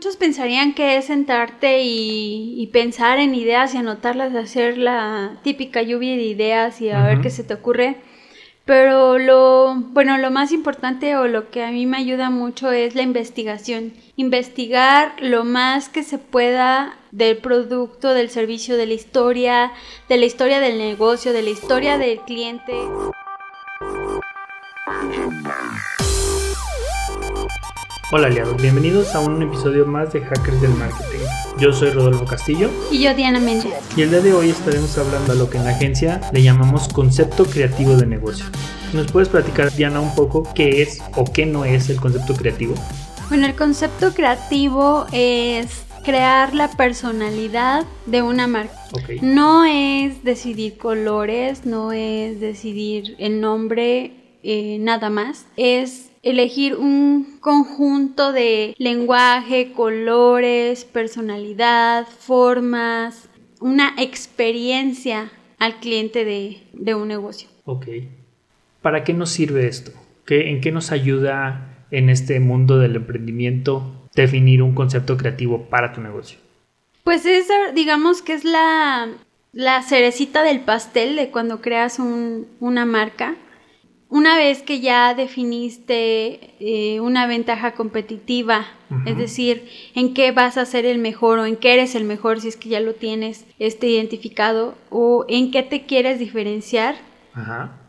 Muchos pensarían que es sentarte y, pensar en ideas y anotarlas, hacer la típica lluvia de ideas y a ver qué se te ocurre. Pero lo, bueno, lo más importante o lo que a mí me ayuda mucho es la investigación. Investigar lo más que se pueda del producto, del servicio, de la historia, de la historia del negocio, de la historia del cliente. Hola aliados, bienvenidos a un episodio más de Hackers del Marketing. Yo soy Rodolfo Castillo. Y yo Diana Méndez. Y el día de hoy estaremos hablando a lo que en la agencia le llamamos concepto creativo de negocio. ¿Nos puedes platicar, Diana, un poco qué es o qué no es el concepto creativo? Bueno, el concepto creativo es crear la personalidad de una marca. No es decidir colores, no es decidir el nombre, eh, nada más. Es elegir un conjunto de lenguaje, colores, personalidad, formas, una experiencia al cliente de, un negocio. Ok. ¿Para qué nos sirve esto? ¿Qué, ¿En qué nos ayuda en este mundo del emprendimiento definir un concepto creativo para tu negocio? Pues es, digamos que es la, la cerecita del pastel de cuando creas una marca una vez que ya definiste eh, una ventaja competitiva, es decir, en qué vas a ser el mejor o en qué eres el mejor si es que ya lo tienes este, identificado o en qué te quieres diferenciar,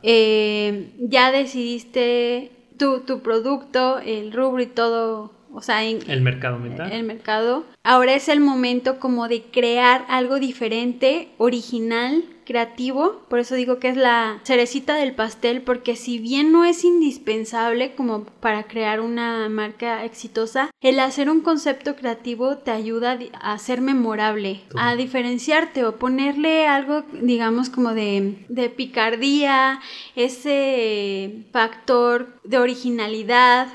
eh, ya decidiste tu, tu producto, el rubro y todo o sea, en el mercado mental. El mercado. Ahora es el momento como de crear algo diferente, original, creativo, por eso digo que es la cerecita del pastel, porque si bien no es indispensable como para crear una marca exitosa, el hacer un concepto creativo te ayuda a ser memorable, a diferenciarte o ponerle algo, digamos, como de, de picardía, ese factor de originalidad,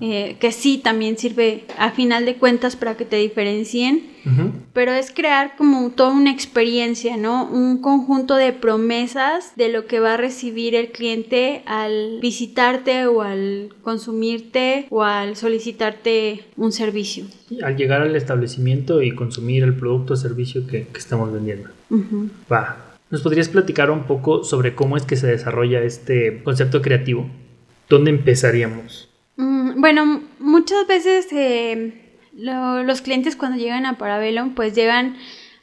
eh, que sí también sirve a final de cuentas para que te diferencien pero es crear como toda una experiencia, ¿no? Un conjunto de promesas de lo que va a recibir el cliente al visitarte o al consumirte o al solicitarte un servicio. Al llegar al establecimiento y consumir el producto o servicio que, estamos vendiendo. Va. ¿Nos podrías platicar un poco sobre cómo es que se desarrolla este concepto creativo? ¿Dónde empezaríamos? Mm, bueno, muchas veces eh, los clientes cuando llegan a Parabellum pues llegan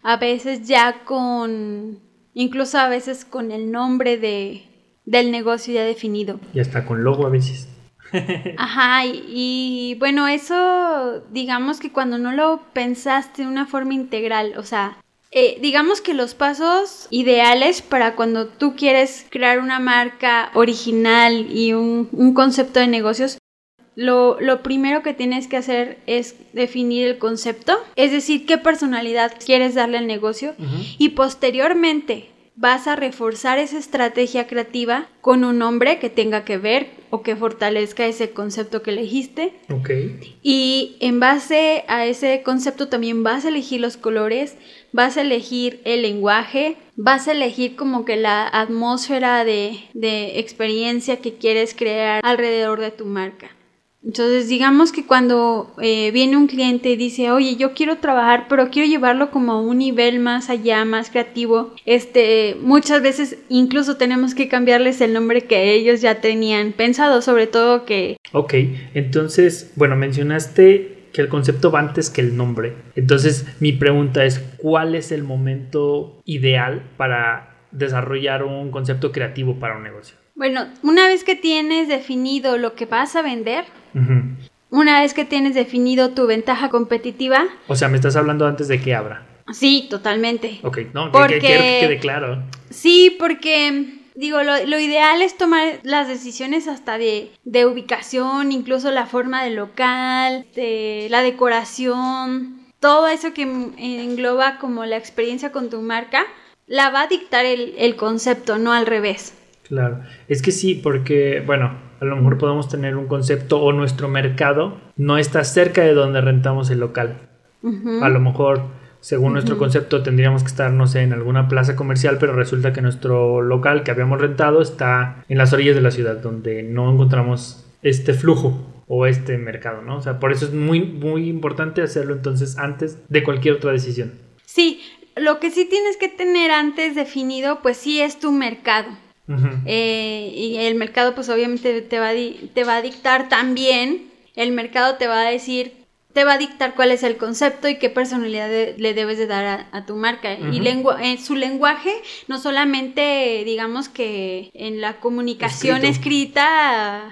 a veces ya con, incluso a veces con el nombre de, del negocio ya definido. Y hasta con logo a veces. Ajá, y, bueno, eso digamos que cuando no lo pensaste de una forma integral, o sea, eh, digamos que los pasos ideales para cuando tú quieres crear una marca original y un, un concepto de negocios lo, primero que tienes que hacer es definir el concepto, es decir, qué personalidad quieres darle al negocio y posteriormente vas a reforzar esa estrategia creativa con un nombre que tenga que ver o que fortalezca ese concepto que elegiste. Y en base a ese concepto también vas a elegir los colores, vas a elegir el lenguaje, vas a elegir como que la atmósfera de, de experiencia que quieres crear alrededor de tu marca. Entonces, digamos que cuando eh, viene un cliente y dice, oye, yo quiero trabajar, pero quiero llevarlo como a un nivel más allá, más creativo, este, muchas veces incluso tenemos que cambiarles el nombre que ellos ya tenían pensado, sobre todo que... Ok, entonces, bueno, mencionaste que el concepto va antes que el nombre. Entonces, mi pregunta es, ¿cuál es el momento ideal para desarrollar un concepto creativo para un negocio? Bueno, una vez que tienes definido lo que vas a vender, una vez que tienes definido tu ventaja competitiva. O sea, me estás hablando antes de que abra. Sí, totalmente. Ok, no, porque, quiero que quede claro. Sí, porque digo, lo, ideal es tomar las decisiones hasta de, de, ubicación, incluso la forma del local, de la decoración, todo eso que engloba como la experiencia con tu marca, la va a dictar el, el concepto, no al revés. Claro, es que sí, porque, bueno, a lo mejor podemos tener un concepto o nuestro mercado no está cerca de donde rentamos el local. A lo mejor, según nuestro concepto, tendríamos que estar, no sé, en alguna plaza comercial, pero resulta que nuestro local que habíamos rentado está en las orillas de la ciudad, donde no encontramos este flujo o este mercado, ¿no? O sea, por eso es muy, muy importante hacerlo entonces antes de cualquier otra decisión. Sí, lo que sí tienes que tener antes definido, pues sí es tu mercado. Eh, y el mercado, pues obviamente te va, a te va a dictar también, el mercado te va a decir, te va a dictar cuál es el concepto y qué personalidad le debes de dar a, tu marca. Y lengua, en su lenguaje, no solamente, digamos que en la comunicación escrita,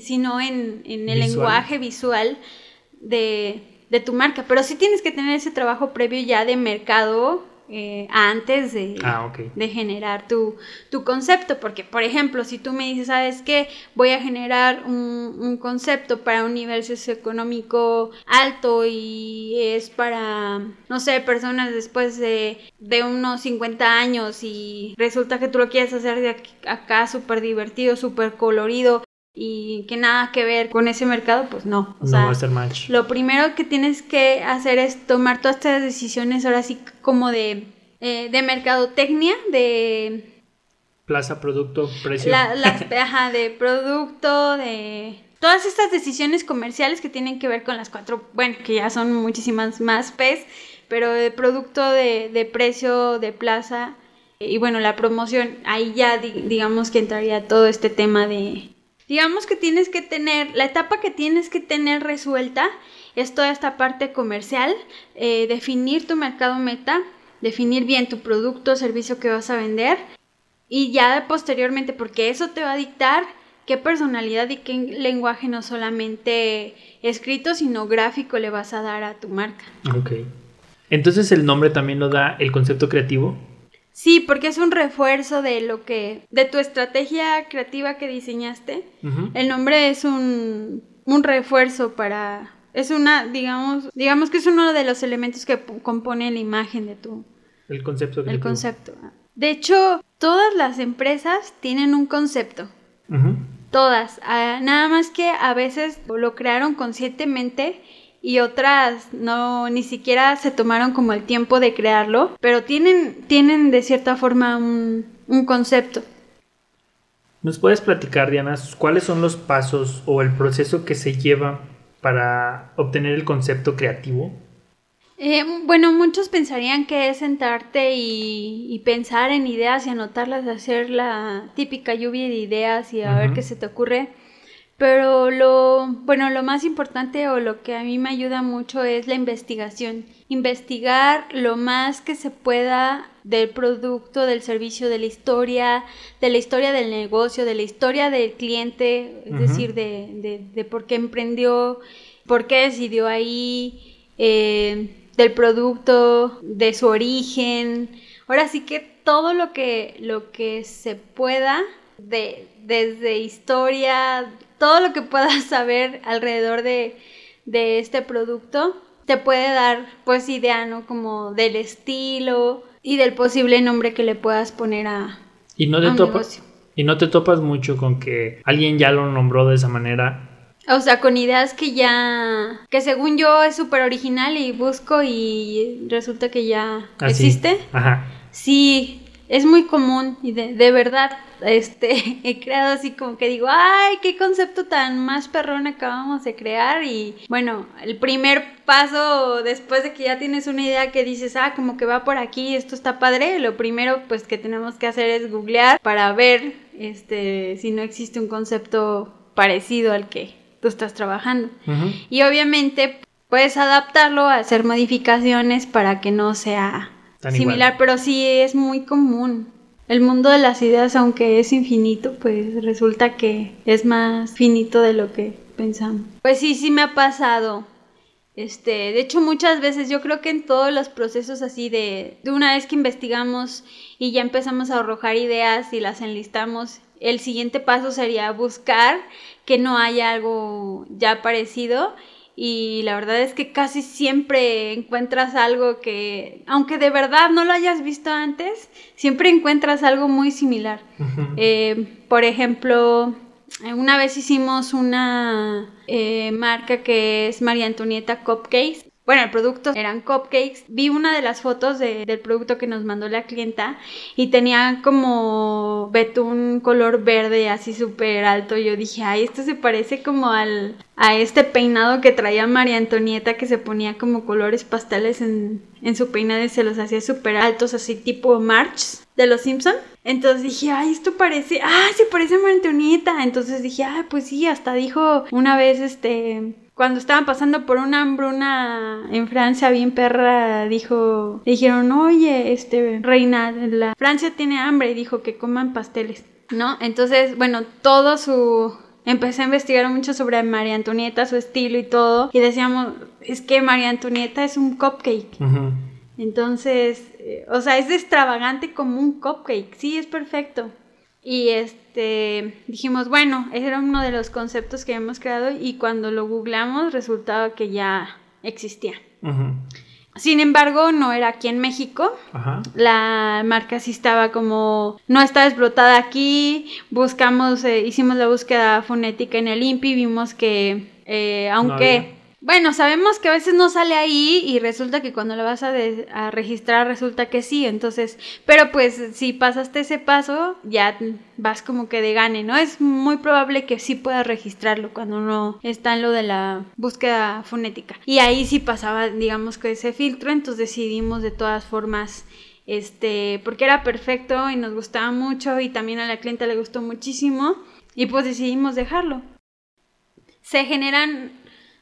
sino en, el lenguaje visual de, de tu marca. Pero sí tienes que tener ese trabajo previo ya de mercado eh, antes de, ah, de generar tu, concepto. Porque, por ejemplo, si tú me dices, ¿sabes qué? Voy a generar un, concepto para un nivel socioeconómico alto y es para, no sé, personas después de, de unos 50 años y resulta que tú lo quieres hacer de acá súper divertido, súper colorido y que nada que ver con ese mercado, pues no. no va a ser match. Lo primero que tienes que hacer es tomar todas estas decisiones ahora sí como de, eh, de mercadotecnia, de... Plaza, producto, precio. La, las, ajá, de producto, de... Todas estas decisiones comerciales que tienen que ver con las cuatro, bueno, que ya son muchísimas más P's, pero de producto, de, de precio, de plaza, y bueno, la promoción, ahí ya digamos que entraría todo este tema de, Digamos que tienes que tener, la etapa que tienes que tener resuelta es toda esta parte comercial, eh, definir tu mercado meta, definir bien tu producto o servicio que vas a vender y ya posteriormente, porque eso te va a dictar qué personalidad y qué lenguaje no solamente escrito, sino gráfico le vas a dar a tu marca. Ok. Entonces el nombre también lo da el concepto creativo. Sí, porque es un refuerzo de lo que, de tu estrategia creativa que diseñaste. El nombre es un, un refuerzo para, es una, digamos, digamos que es uno de los elementos que compone la imagen de tu. El concepto. El concepto. De hecho, todas las empresas tienen un concepto. Todas. Ah, nada más que a veces lo crearon conscientemente y otras no ni siquiera se tomaron como el tiempo de crearlo, pero tienen, tienen de cierta forma un, un concepto. ¿Nos puedes platicar, Diana, cuáles son los pasos o el proceso que se lleva para obtener el concepto creativo? Eh, bueno, muchos pensarían que es sentarte y, y, pensar en ideas y anotarlas, hacer la típica lluvia de ideas y a ver qué se te ocurre. Pero lo, bueno, lo más importante o lo que a mí me ayuda mucho es la investigación. Investigar lo más que se pueda del producto, del servicio, de la historia, de la historia del negocio, de la historia del cliente, es decir, de, de, por qué emprendió, por qué decidió ahí, eh, del producto, de su origen. Ahora sí que todo lo que, lo que se pueda, de, desde historia, todo lo que puedas saber alrededor de, este producto te puede dar pues idea, ¿no? Como del estilo y del posible nombre que le puedas poner a, y no te topas, Y no te topas mucho con que alguien ya lo nombró de esa manera. O sea, con ideas que ya, que según yo es súper original y busco y resulta que ya ah, existe. Ajá. Sí, es muy común y de, de verdad este, he creado así como que digo, ay, qué concepto tan más perrón acabamos de crear y bueno, el primer paso después de que ya tienes una idea que dices, ah, como que va por aquí, esto está padre, lo primero pues que tenemos que hacer es googlear para ver este, si no existe un concepto parecido al que tú estás trabajando. Y obviamente puedes adaptarlo, a hacer modificaciones para que no sea similar, pero sí es muy común el mundo de las ideas, aunque es infinito, pues resulta que es más finito de lo que pensamos. Pues sí, sí me ha pasado. Este, de hecho, muchas veces yo creo que en todos los procesos así de, de una vez que investigamos y ya empezamos a arrojar ideas y las enlistamos, el siguiente paso sería buscar que no haya algo ya parecido y la verdad es que casi siempre encuentras algo que, aunque de verdad no lo hayas visto antes, siempre encuentras algo muy similar. Eh, por ejemplo, una vez hicimos una eh, marca que es María Antonieta Cupcakes. Bueno, el producto eran cupcakes. Vi una de las fotos del producto que nos mandó la clienta y tenía como betún color verde así súper alto. Yo dije, ay, esto se parece como al, a este peinado que traía María Antonieta que se ponía como colores pasteles en, en su peinado y se los hacía súper altos, así tipo March de los Simpson. Entonces dije, ay, esto parece, ah, se parece a María Antonieta. Entonces dije, ay, pues sí, hasta dijo una vez este cuando estaban pasando por una hambruna en Francia bien perra, dijo, dijeron, oye, este, reina, la Francia tiene hambre y dijo que coman pasteles, ¿no? Entonces, bueno, todo su... Empecé a investigar mucho sobre María Antonieta, su estilo y todo, y decíamos, es que María Antonieta es un cupcake. Entonces, eh, o sea, es extravagante como un cupcake, sí, es perfecto. Y este dijimos, bueno, ese era uno de los conceptos que habíamos creado y cuando lo googleamos resultaba que ya existía. Sin embargo, no era aquí en México. La marca sí estaba como, no está explotada aquí. Buscamos, eh, hicimos la búsqueda fonética en el INPI, vimos que eh, aunque... Bueno, sabemos que a veces no sale ahí y resulta que cuando lo vas a, registrar resulta que sí, entonces, pero pues si pasaste ese paso ya vas como que de gane, ¿no? Es muy probable que sí puedas registrarlo cuando no está en lo de la búsqueda fonética. Y ahí sí pasaba, digamos que ese filtro, entonces decidimos de todas formas este, porque era perfecto y nos gustaba mucho y también a la clienta le gustó muchísimo y pues decidimos dejarlo. Se generan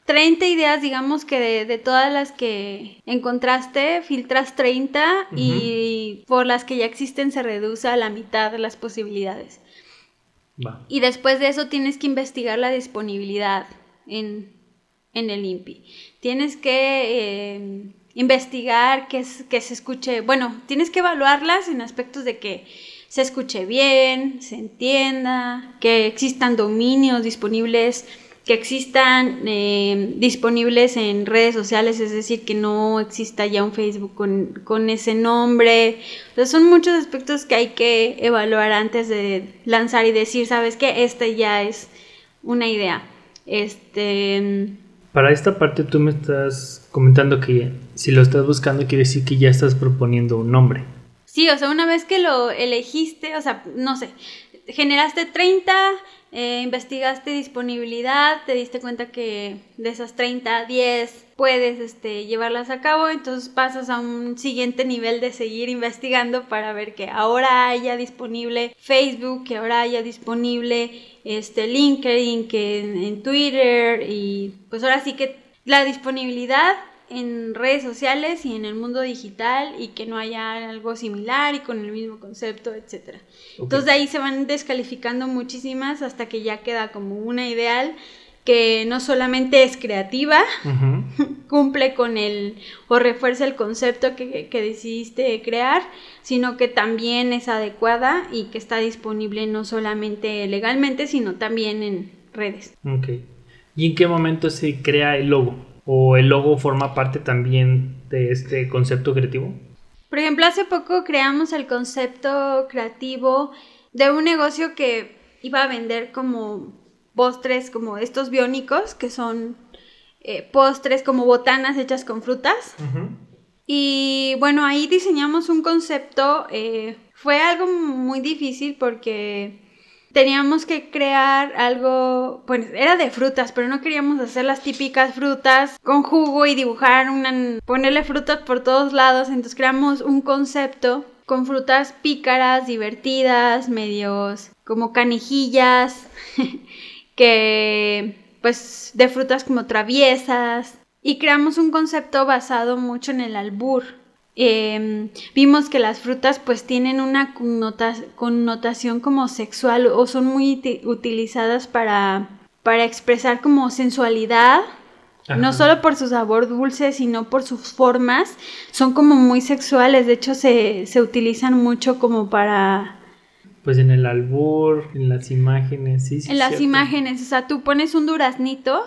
30 ideas, digamos que de, todas las que encontraste, filtras 30 y por las que ya existen se reduce a la mitad de las posibilidades. Y después de eso tienes que investigar la disponibilidad en, el INPI. Tienes que eh, investigar que, que se escuche, bueno, tienes que evaluarlas en aspectos de que se escuche bien, se entienda, que existan dominios disponibles que existan eh, disponibles en redes sociales, es decir, que no exista ya un Facebook con, ese nombre. son muchos aspectos que hay que evaluar antes de lanzar y decir, ¿sabes qué? Esta ya es una idea. Este... Para esta parte tú me estás comentando que si lo estás buscando quiere decir que ya estás proponiendo un nombre. Sí, o sea, una vez que lo elegiste, o sea, no sé, generaste 30 eh, investigaste disponibilidad, te diste cuenta que de esas 30, 10 puedes este, llevarlas a cabo, entonces pasas a un siguiente nivel de seguir investigando para ver que ahora haya disponible Facebook, que ahora haya disponible este, LinkedIn, que en Twitter y pues ahora sí que la disponibilidad en redes sociales y en el mundo digital y que no haya algo similar y con el mismo concepto, etc. Entonces de ahí se van descalificando muchísimas hasta que ya queda como una ideal que no solamente es creativa, cumple con el o refuerza el concepto que, que, decidiste crear, sino que también es adecuada y que está disponible no solamente legalmente, sino también en redes. Ok. ¿Y en qué momento se crea el logo? O el logo forma parte también de este concepto creativo? Por ejemplo, hace poco creamos el concepto creativo de un negocio que iba a vender como postres, como estos biónicos, que son eh, postres como botanas hechas con frutas. Y bueno, ahí diseñamos un concepto. Eh, fue algo muy difícil porque teníamos que crear algo, pues era de frutas, pero no queríamos hacer las típicas frutas con jugo y dibujar una, ponerle frutas por todos lados, entonces creamos un concepto con frutas pícaras, divertidas, medios como canijillas, que pues de frutas como traviesas y creamos un concepto basado mucho en el albur. Em, vimos que las frutas pues tienen una connotación como sexual o son muy utilizadas para, para expresar como sensualidad, no solo por su sabor dulce, sino por sus formas, son como muy sexuales, de hecho se, utilizan mucho como para... Pues en el albur, en las imágenes, sí. sí en las imágenes, o sea, tú pones un duraznito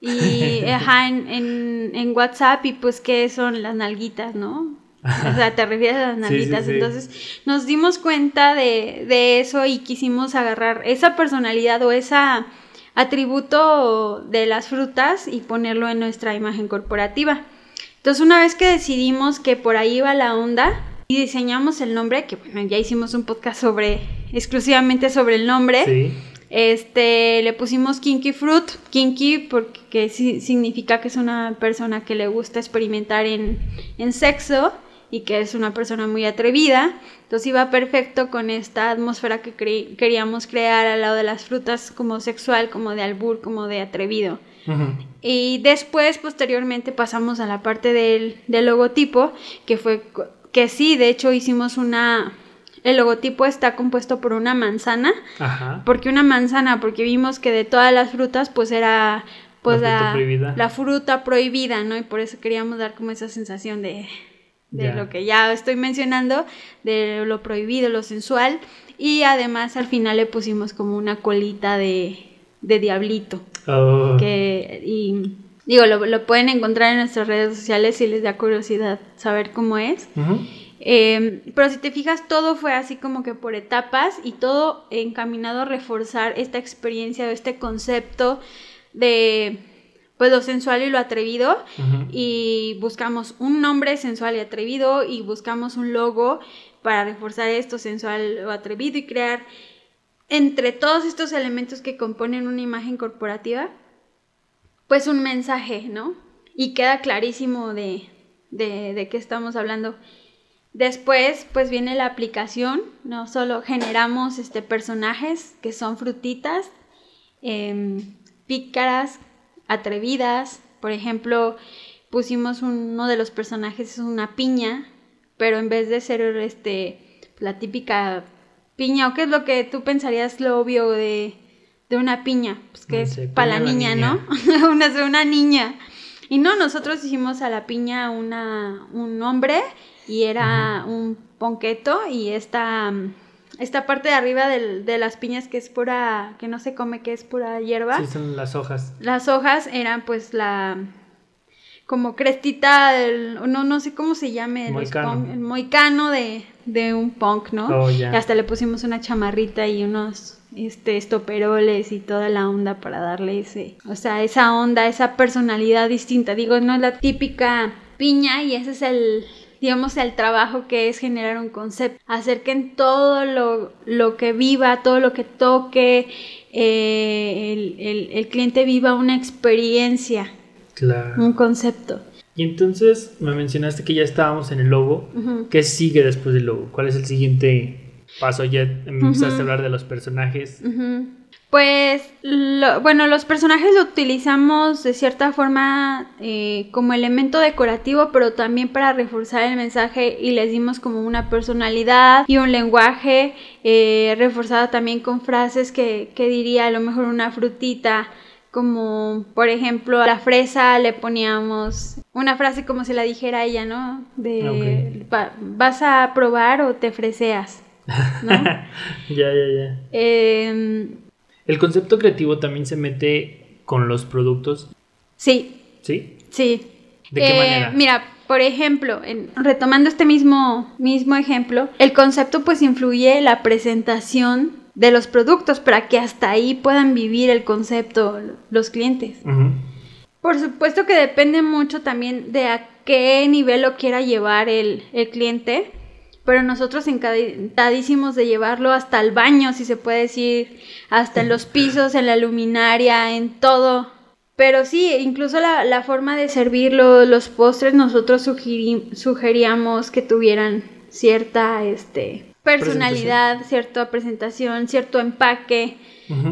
y ajá, en, en, en, WhatsApp y pues qué son las nalguitas, ¿no? O sea, te refieres a las nalguitas. Entonces, nos dimos cuenta de, eso y quisimos agarrar esa personalidad o ese atributo de las frutas y ponerlo en nuestra imagen corporativa. Entonces una vez que decidimos que por ahí iba la onda y diseñamos el nombre, que bueno, ya hicimos un podcast sobre, exclusivamente sobre el nombre. Sí. Este, le pusimos Kinky Fruit, Kinky porque significa que es una persona que le gusta experimentar en, en sexo y que es una persona muy atrevida. Entonces iba perfecto con esta atmósfera que queríamos crear al lado de las frutas como sexual, como de albur, como de atrevido. Y después, posteriormente, pasamos a la parte del, del logotipo, que fue que sí, de hecho hicimos una, el logotipo está compuesto por una manzana. Ajá. ¿Por qué una manzana? Porque vimos que de todas las frutas, pues era pues La fruta la, prohibida. la fruta prohibida, ¿no? Y por eso queríamos dar como esa sensación de, de lo que ya estoy mencionando, de lo prohibido, lo sensual. Y además al final le pusimos como una colita de, de diablito. Oh, Que, y digo, lo, lo pueden encontrar en nuestras redes sociales si les da curiosidad saber cómo es. Eh, pero si te fijas, todo fue así como que por etapas y todo encaminado a reforzar esta experiencia o este concepto de pues lo sensual y lo atrevido. Y buscamos un nombre sensual y atrevido y buscamos un logo para reforzar esto sensual o atrevido y crear entre todos estos elementos que componen una imagen corporativa, pues un mensaje, ¿no? Y queda clarísimo de, de, de qué estamos hablando. Después, pues viene la aplicación, no solo generamos este, personajes que son frutitas, em, pícaras, atrevidas. Por ejemplo, pusimos uno de los personajes es una piña, pero en vez de ser este, la típica piña, o qué es lo que tú pensarías lo obvio de, de una piña, pues que No es para la piña la niña, niña. ¿no? una, una niña. Y no, nosotros hicimos a la piña una, un hombre y era un ponqueto y esta, mm, esta parte de arriba del- de las piñas que es pura, que no se come, que es pura hierba. Sí, son las hojas. Las hojas eran pues la como crestita del, no, no sé cómo se llame, Moicano. punk- el moicano de, de un punk, ¿no? Oh. Y hasta le pusimos una chamarrita y unos este estoperoles y toda la onda para darle ese, o sea, esa onda, esa personalidad distinta. Digo, no es la típica piña y ese es el digamos el trabajo que es generar un concepto, hacer que en todo lo, lo que viva, todo lo que toque, eh, el, el- el cliente viva una experiencia, Claro. un concepto. Y entonces me mencionaste que ya estábamos en el logo. ¿Qué sigue después del logo? ¿Cuál es el siguiente paso? Ya empezaste a hablar de los personajes. Ujú. Pues, lo- bueno, los personajes lo utilizamos de cierta forma eh, como elemento decorativo, pero también para reforzar el mensaje y les dimos como una personalidad y un lenguaje eh, reforzado también con frases que, que diría a lo mejor una frutita, como por ejemplo a la fresa le poníamos una frase como si la dijera ella, ¿no? De "Va- vas a probar o te freseas. ¿no? ya, ya, ya. Em, El concepto creativo también se mete con los productos, sí, ¿sí? sí. ¿De qué Eh, manera? Mira, por ejemplo, en- retomando este mismo, mismo ejemplo, el concepto pues influye la presentación de los productos para que hasta ahí puedan vivir el concepto los clientes. Por supuesto que depende mucho también de a qué nivel lo quiera llevar el, el cliente, pero nosotros encantadísimos de llevarlo hasta el baño, si se puede decir, hasta en los pisos, en la luminaria, en todo. Pero sí, incluso la, la forma de servirlo, los postres, nosotros sugeríamos que tuvieran cierta este, personalidad, cierta presentación, cierto empaque,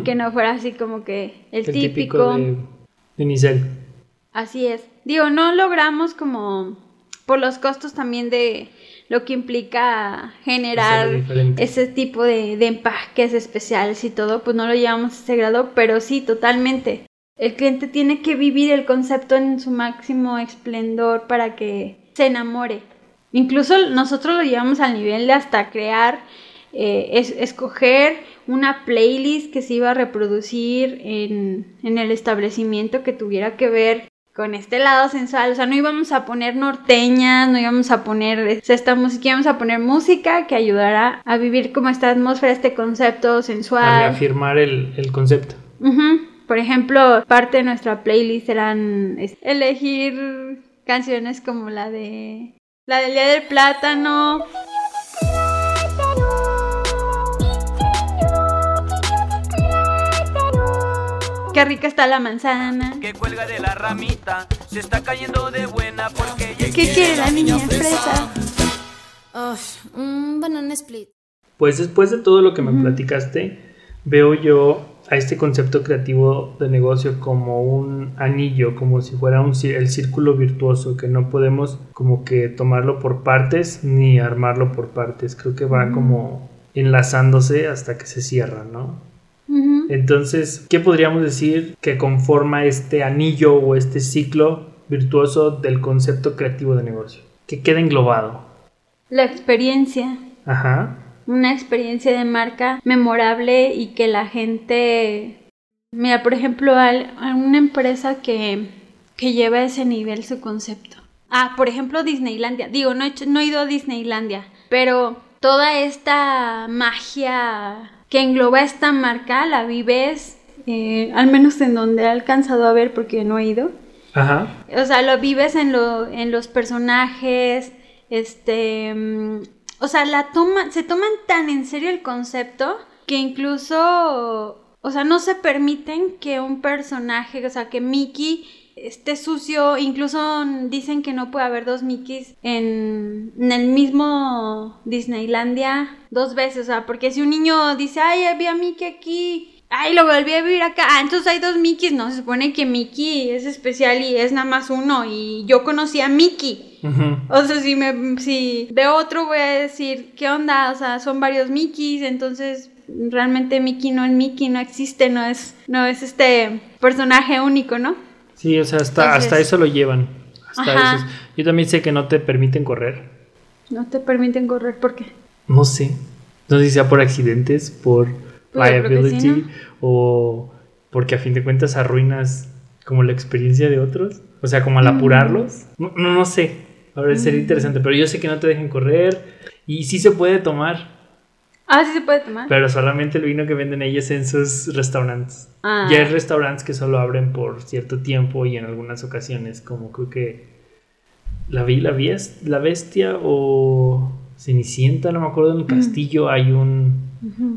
que no fuera así como que el, El típico. de, de Nicel. Así es. Digo, no logramos como por los costos también de lo que implica generar ese tipo de, de empaques especiales y todo, pues no lo llevamos a ese grado, pero sí, totalmente. El cliente tiene que vivir el concepto en su máximo esplendor para que se enamore. Incluso nosotros lo llevamos al nivel de hasta crear, eh, es- escoger una playlist que se iba a reproducir en, en el establecimiento que tuviera que ver con este lado sensual. O sea, no íbamos a poner norteñas, no íbamos a poner o sea, esta música, íbamos a poner música que ayudara a vivir como esta atmósfera, este concepto A sensual. reafirmar el, el concepto. Por ejemplo, parte de nuestra playlist eran elegir canciones como la de la del día del plátano. Qué rica está la manzana. Que cuelga de la ramita, se está cayendo de buena porque ¿Qué quiere la niña fresa? un banana split. Pues después de todo lo que me platicaste, veo yo a este concepto creativo de negocio como un anillo, como si fuera un, el círculo virtuoso, que no podemos como que tomarlo por partes ni armarlo por partes. Creo que va como enlazándose hasta que se cierra, ¿no? Entonces, ¿qué podríamos decir que conforma este anillo o este ciclo virtuoso del concepto creativo de negocio? Que queda englobado. La experiencia. Ajá una experiencia de marca memorable y que la gente... Mira, por ejemplo, a una empresa que, que lleva a ese nivel su concepto. Ah, por ejemplo, Disneylandia. Digo, no he, no he ido a Disneylandia, pero toda esta magia que engloba esta marca la vives, eh, al menos en donde he alcanzado a ver porque no he ido. Ajá. O sea, lo vives en, lo, en los personajes, este, mm, o sea, la toma, se toman tan en serio el concepto que incluso, o sea, no se permiten que un personaje, o sea, que Mickey esté sucio, incluso dicen que no puede haber dos Mickeys en, en, el mismo Disneylandia dos veces, o sea, porque si un niño dice, ay, había Mickey aquí, ay, lo volví a vivir acá. Ah, entonces hay dos Mickeys. No, se supone que Mickey es especial y es nada más uno. Y yo conocí a Mickey. O sea, si, me, si veo otro, voy a decir, ¿qué onda? O sea, son varios Mickeys. Entonces, realmente Mickey no es Mickey, no existe, no es, no es este personaje único, ¿no? Sí, o sea, hasta, hasta eso lo llevan. Hasta eso. Yo también sé que no te permiten correr. No te permiten correr, ¿por qué? No sé. No sé si sea por accidentes, por liability o porque a fin de cuentas arruinas como la experiencia de otros, o sea, como al mm. apurarlos. No, no, sé, ahora sería mm. interesante, pero yo sé que no te dejen correr y sí se puede tomar. Ah, sí se puede tomar. Pero solamente el vino que venden ellos en sus restaurantes. Ah. Ya hay restaurantes que solo abren por cierto tiempo y en algunas ocasiones, como creo que la, la, la bestia o Cenicienta, no me acuerdo, en el mm. castillo hay un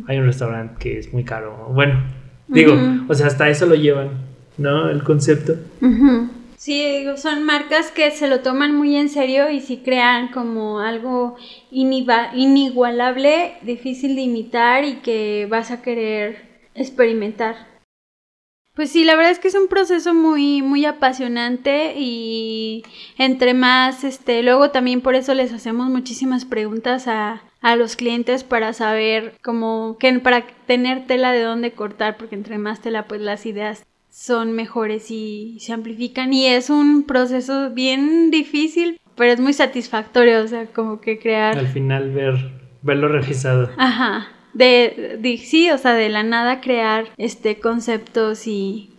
hay un restaurante que es muy caro. Bueno, digo, o sea, hasta eso lo llevan, ¿no? El concepto. Sí, son marcas que se lo toman muy en serio y si crean como algo inigualable, difícil de imitar y que vas a querer experimentar. Pues sí, la verdad es que es un proceso muy, muy apasionante y entre más, este, luego también por eso les hacemos muchísimas preguntas a, a los clientes para saber como que para tener tela de dónde cortar, porque entre más tela pues las ideas son mejores y se amplifican y es un proceso bien difícil, pero es muy satisfactorio, o sea, como que crear... Al final ver, verlo realizado. Ajá de, sí, o sea, de la nada crear este conceptos y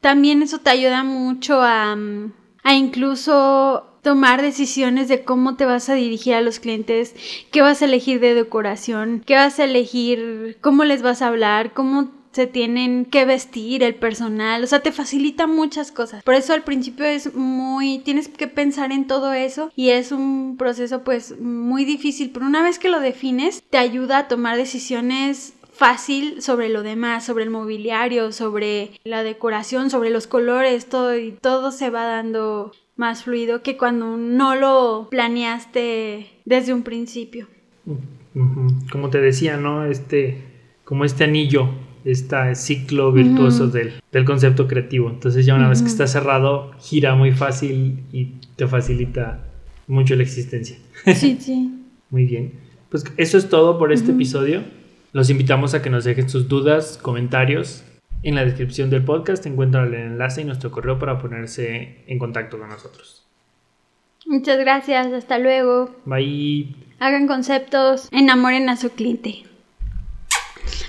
también eso te ayuda mucho a, a incluso tomar decisiones de cómo te vas a dirigir a los clientes, qué vas a elegir de decoración, qué vas a elegir, cómo les vas a hablar, cómo se tienen que vestir el personal, o sea, te facilita muchas cosas. Por eso al principio es muy, tienes que pensar en todo eso y es un proceso pues muy difícil, pero una vez que lo defines, te ayuda a tomar decisiones fácil sobre lo demás, sobre el mobiliario, sobre la decoración, sobre los colores, todo y todo se va dando más fluido que cuando no lo planeaste desde un principio. Como te decía, ¿no? Este, como este anillo este ciclo virtuoso del, concepto creativo. Entonces ya una vez que está cerrado, gira muy fácil y te facilita mucho la existencia. Sí, sí. muy bien. Pues eso es todo por este episodio. Los invitamos a que nos dejen sus dudas, comentarios. En la descripción del podcast encuentran el enlace y nuestro correo para ponerse en contacto con nosotros. Muchas gracias, hasta luego. Bye. Hagan conceptos, enamoren a su cliente